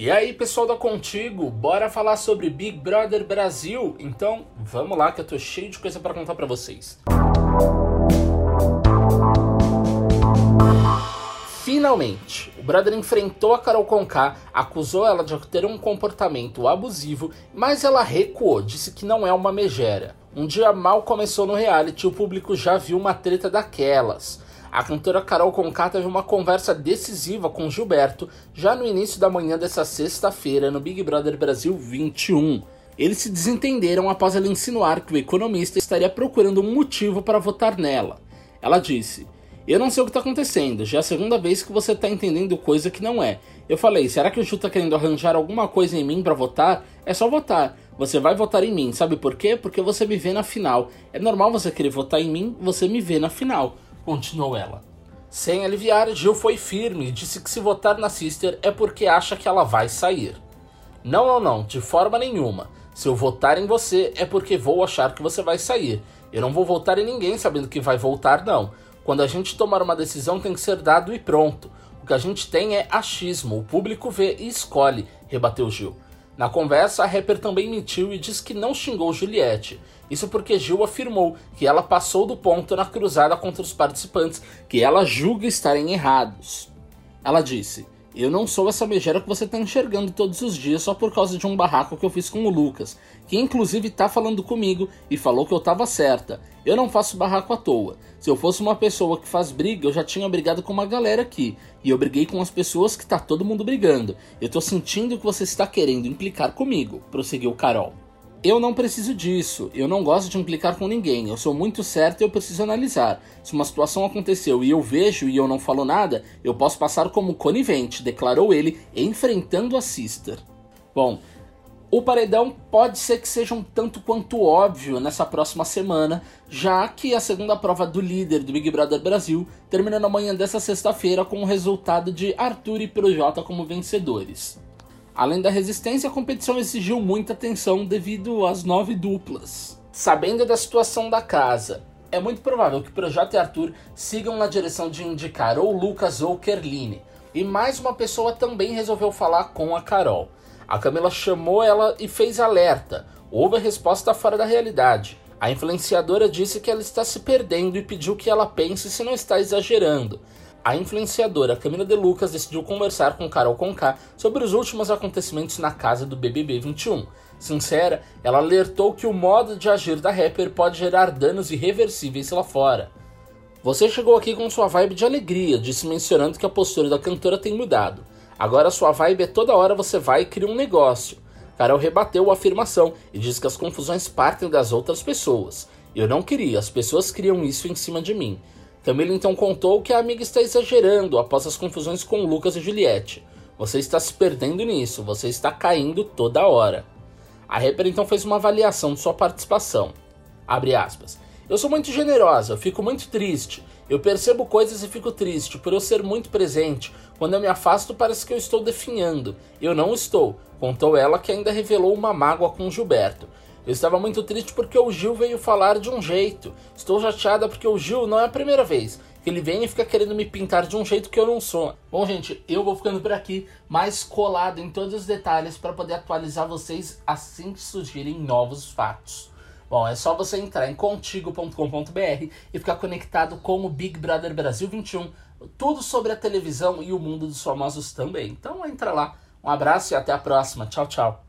E aí, pessoal da Contigo, bora falar sobre Big Brother Brasil? Então, vamos lá que eu tô cheio de coisa para contar para vocês. Finalmente, o brother enfrentou a Carol Conká, acusou ela de ter um comportamento abusivo, mas ela recuou, disse que não é uma megera. Um dia mal começou no reality, o público já viu uma treta daquelas. A cantora Carol Conká teve uma conversa decisiva com Gilberto já no início da manhã dessa sexta-feira no Big Brother Brasil 21. Eles se desentenderam após ela insinuar que o economista estaria procurando um motivo para votar nela. Ela disse: Eu não sei o que está acontecendo, já é a segunda vez que você está entendendo coisa que não é. Eu falei: será que o Ju está querendo arranjar alguma coisa em mim para votar? É só votar. Você vai votar em mim, sabe por quê? Porque você me vê na final. É normal você querer votar em mim, você me vê na final continuou ela. Sem aliviar, Gil foi firme e disse que se votar na Sister é porque acha que ela vai sair. Não, não, não, de forma nenhuma. Se eu votar em você é porque vou achar que você vai sair. Eu não vou votar em ninguém sabendo que vai voltar, não. Quando a gente tomar uma decisão tem que ser dado e pronto. O que a gente tem é achismo, o público vê e escolhe, rebateu Gil. Na conversa, a rapper também mentiu e disse que não xingou Juliette. Isso porque Gil afirmou que ela passou do ponto na cruzada contra os participantes que ela julga estarem errados. Ela disse: eu não sou essa megera que você está enxergando todos os dias só por causa de um barraco que eu fiz com o Lucas, que inclusive tá falando comigo e falou que eu tava certa. Eu não faço barraco à toa. Se eu fosse uma pessoa que faz briga, eu já tinha brigado com uma galera aqui. E eu briguei com as pessoas que tá todo mundo brigando. Eu tô sentindo que você está querendo implicar comigo, prosseguiu Carol. Eu não preciso disso, eu não gosto de implicar com ninguém, eu sou muito certo e eu preciso analisar. Se uma situação aconteceu e eu vejo e eu não falo nada, eu posso passar como conivente, declarou ele, enfrentando a Sister. Bom, o paredão pode ser que seja um tanto quanto óbvio nessa próxima semana, já que a segunda prova do líder do Big Brother Brasil termina na manhã dessa sexta-feira com o resultado de Arthur e Projota como vencedores. Além da resistência, a competição exigiu muita atenção devido às nove duplas. Sabendo da situação da casa, é muito provável que Projota e Arthur sigam na direção de indicar ou Lucas ou Kerline. E mais uma pessoa também resolveu falar com a Carol. A Camila chamou ela e fez alerta. Houve a resposta fora da realidade. A influenciadora disse que ela está se perdendo e pediu que ela pense se não está exagerando a influenciadora Camila De Lucas decidiu conversar com Carol Conká sobre os últimos acontecimentos na casa do BBB 21. Sincera, ela alertou que o modo de agir da rapper pode gerar danos irreversíveis lá fora. Você chegou aqui com sua vibe de alegria, disse mencionando que a postura da cantora tem mudado. Agora sua vibe é toda hora você vai e cria um negócio. Carol rebateu a afirmação e disse que as confusões partem das outras pessoas. Eu não queria, as pessoas criam isso em cima de mim. Camila então contou que a amiga está exagerando após as confusões com Lucas e Juliette. Você está se perdendo nisso, você está caindo toda hora. A rapper então fez uma avaliação de sua participação. Abre aspas. Eu sou muito generosa, eu fico muito triste. Eu percebo coisas e fico triste por eu ser muito presente. Quando eu me afasto, parece que eu estou definhando. Eu não estou, contou ela que ainda revelou uma mágoa com Gilberto. Eu estava muito triste porque o Gil veio falar de um jeito. Estou chateada porque o Gil não é a primeira vez que ele vem e fica querendo me pintar de um jeito que eu não sou. Bom, gente, eu vou ficando por aqui, mais colado em todos os detalhes para poder atualizar vocês assim que surgirem novos fatos. Bom, é só você entrar em contigo.com.br e ficar conectado com o Big Brother Brasil 21, tudo sobre a televisão e o mundo dos famosos também. Então entra lá. Um abraço e até a próxima. Tchau, tchau.